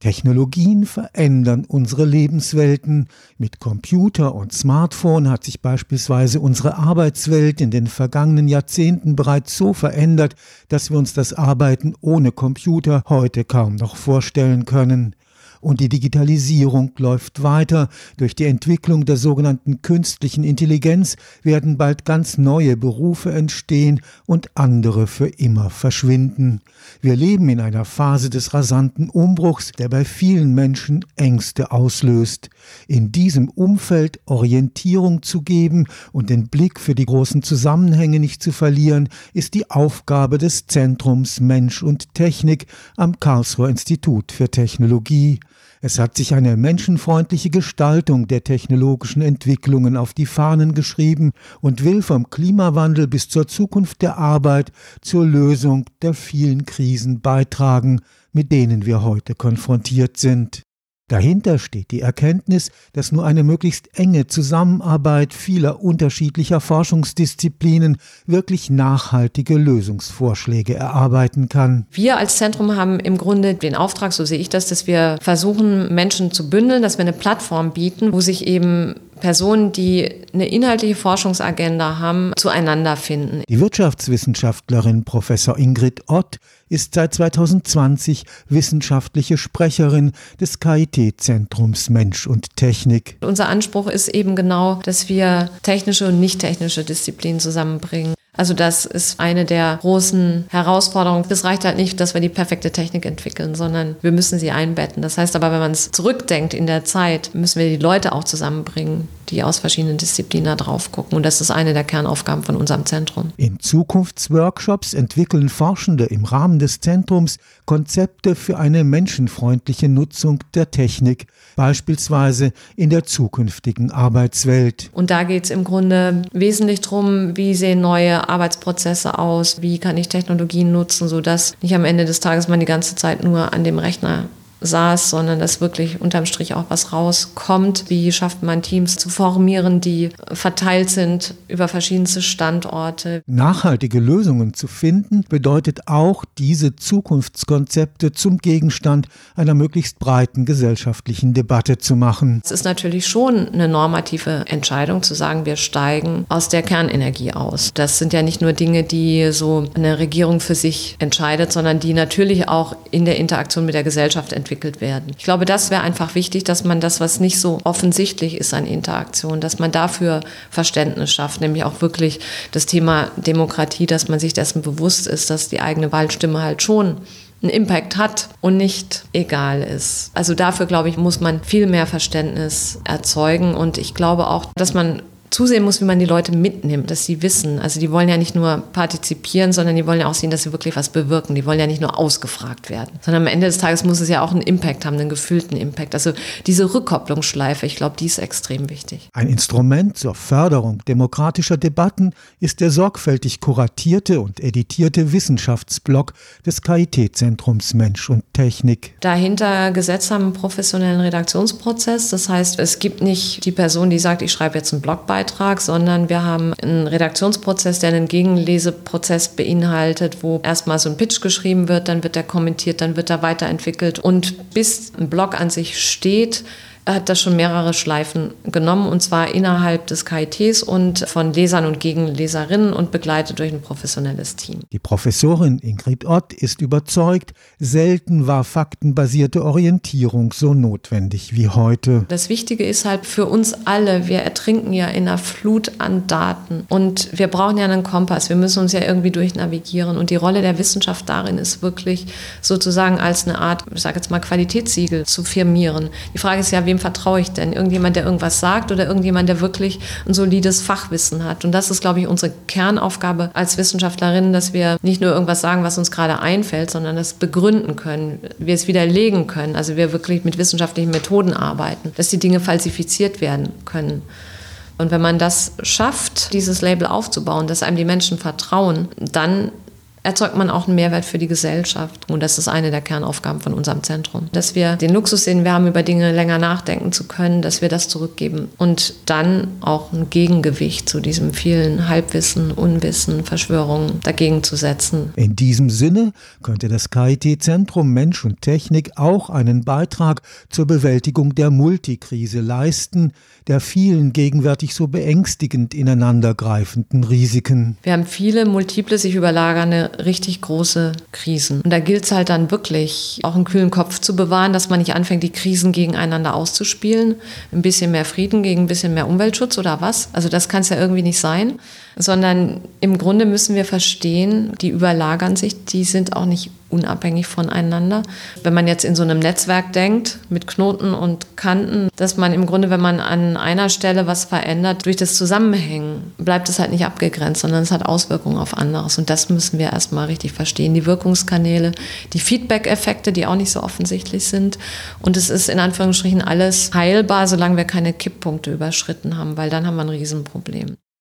Technologien verändern unsere Lebenswelten. Mit Computer und Smartphone hat sich beispielsweise unsere Arbeitswelt in den vergangenen Jahrzehnten bereits so verändert, dass wir uns das Arbeiten ohne Computer heute kaum noch vorstellen können. Und die Digitalisierung läuft weiter. Durch die Entwicklung der sogenannten künstlichen Intelligenz werden bald ganz neue Berufe entstehen und andere für immer verschwinden. Wir leben in einer Phase des rasanten Umbruchs, der bei vielen Menschen Ängste auslöst. In diesem Umfeld Orientierung zu geben und den Blick für die großen Zusammenhänge nicht zu verlieren, ist die Aufgabe des Zentrums Mensch und Technik am Karlsruher Institut für Technologie. Es hat sich eine menschenfreundliche Gestaltung der technologischen Entwicklungen auf die Fahnen geschrieben und will vom Klimawandel bis zur Zukunft der Arbeit zur Lösung der vielen Krisen beitragen, mit denen wir heute konfrontiert sind. Dahinter steht die Erkenntnis, dass nur eine möglichst enge Zusammenarbeit vieler unterschiedlicher Forschungsdisziplinen wirklich nachhaltige Lösungsvorschläge erarbeiten kann. Wir als Zentrum haben im Grunde den Auftrag, so sehe ich das, dass wir versuchen, Menschen zu bündeln, dass wir eine Plattform bieten, wo sich eben Personen, die eine inhaltliche Forschungsagenda haben, zueinander finden. Die Wirtschaftswissenschaftlerin Professor Ingrid Ott ist seit 2020 wissenschaftliche Sprecherin des KIT-Zentrums Mensch und Technik. Unser Anspruch ist eben genau, dass wir technische und nicht technische Disziplinen zusammenbringen. Also das ist eine der großen Herausforderungen. Es reicht halt nicht, dass wir die perfekte Technik entwickeln, sondern wir müssen sie einbetten. Das heißt aber, wenn man es zurückdenkt in der Zeit, müssen wir die Leute auch zusammenbringen, die aus verschiedenen Disziplinen da drauf gucken. Und das ist eine der Kernaufgaben von unserem Zentrum. In Zukunftsworkshops entwickeln Forschende im Rahmen des Zentrums Konzepte für eine menschenfreundliche Nutzung der Technik, beispielsweise in der zukünftigen Arbeitswelt. Und da geht es im Grunde wesentlich darum, wie sehen neue Arbeitsprozesse aus, wie kann ich Technologien nutzen, sodass nicht am Ende des Tages man die ganze Zeit nur an dem Rechner saß, sondern dass wirklich unterm Strich auch was rauskommt. Wie schafft man Teams zu formieren, die verteilt sind über verschiedenste Standorte? Nachhaltige Lösungen zu finden bedeutet auch, diese Zukunftskonzepte zum Gegenstand einer möglichst breiten gesellschaftlichen Debatte zu machen. Es ist natürlich schon eine normative Entscheidung zu sagen, wir steigen aus der Kernenergie aus. Das sind ja nicht nur Dinge, die so eine Regierung für sich entscheidet, sondern die natürlich auch in der Interaktion mit der Gesellschaft entwickelt entwickelt werden. Ich glaube, das wäre einfach wichtig, dass man das, was nicht so offensichtlich ist an Interaktion, dass man dafür Verständnis schafft, nämlich auch wirklich das Thema Demokratie, dass man sich dessen bewusst ist, dass die eigene Wahlstimme halt schon einen Impact hat und nicht egal ist. Also dafür, glaube ich, muss man viel mehr Verständnis erzeugen und ich glaube auch, dass man zusehen muss, wie man die Leute mitnimmt, dass sie wissen. Also die wollen ja nicht nur partizipieren, sondern die wollen ja auch sehen, dass sie wirklich was bewirken. Die wollen ja nicht nur ausgefragt werden, sondern am Ende des Tages muss es ja auch einen Impact haben, einen gefühlten Impact. Also diese Rückkopplungsschleife, ich glaube, die ist extrem wichtig. Ein Instrument zur Förderung demokratischer Debatten ist der sorgfältig kuratierte und editierte Wissenschaftsblog des KIT-Zentrums Mensch und Technik. Dahinter gesetzt haben einen professionellen Redaktionsprozess. Das heißt, es gibt nicht die Person, die sagt, ich schreibe jetzt einen Blogbeitrag, Beitrag, sondern wir haben einen Redaktionsprozess, der einen Gegenleseprozess beinhaltet, wo erstmal so ein Pitch geschrieben wird, dann wird er kommentiert, dann wird er weiterentwickelt. Und bis ein Blog an sich steht, hat das schon mehrere Schleifen genommen und zwar innerhalb des KITs und von Lesern und Gegenleserinnen und begleitet durch ein professionelles Team. Die Professorin Ingrid Ott ist überzeugt, selten war faktenbasierte Orientierung so notwendig wie heute. Das Wichtige ist halt für uns alle, wir ertrinken ja in einer Flut an Daten und wir brauchen ja einen Kompass, wir müssen uns ja irgendwie durchnavigieren und die Rolle der Wissenschaft darin ist wirklich sozusagen als eine Art, ich sage jetzt mal Qualitätssiegel zu firmieren. Die Frage ist ja, wem wem vertraue ich denn? Irgendjemand, der irgendwas sagt oder irgendjemand, der wirklich ein solides Fachwissen hat? Und das ist, glaube ich, unsere Kernaufgabe als Wissenschaftlerinnen, dass wir nicht nur irgendwas sagen, was uns gerade einfällt, sondern das begründen können, wir es widerlegen können, also wir wirklich mit wissenschaftlichen Methoden arbeiten, dass die Dinge falsifiziert werden können. Und wenn man das schafft, dieses Label aufzubauen, dass einem die Menschen vertrauen, dann erzeugt man auch einen Mehrwert für die Gesellschaft. Und das ist eine der Kernaufgaben von unserem Zentrum. Dass wir den Luxus sehen, wir haben über Dinge länger nachdenken zu können, dass wir das zurückgeben. Und dann auch ein Gegengewicht zu diesem vielen Halbwissen, Unwissen, Verschwörungen dagegen zu setzen. In diesem Sinne könnte das KIT-Zentrum Mensch und Technik auch einen Beitrag zur Bewältigung der Multikrise leisten, der vielen gegenwärtig so beängstigend ineinandergreifenden Risiken. Wir haben viele multiple, sich überlagernde, richtig große Krisen. Und da gilt es halt dann wirklich, auch einen kühlen Kopf zu bewahren, dass man nicht anfängt, die Krisen gegeneinander auszuspielen. Ein bisschen mehr Frieden gegen ein bisschen mehr Umweltschutz oder was? Also das kann es ja irgendwie nicht sein sondern im Grunde müssen wir verstehen, die überlagern sich, die sind auch nicht unabhängig voneinander. Wenn man jetzt in so einem Netzwerk denkt, mit Knoten und Kanten, dass man im Grunde, wenn man an einer Stelle was verändert, durch das Zusammenhängen bleibt es halt nicht abgegrenzt, sondern es hat Auswirkungen auf anderes. Und das müssen wir erstmal richtig verstehen. Die Wirkungskanäle, die Feedback-Effekte, die auch nicht so offensichtlich sind. Und es ist in Anführungsstrichen alles heilbar, solange wir keine Kipppunkte überschritten haben, weil dann haben wir ein Riesenproblem.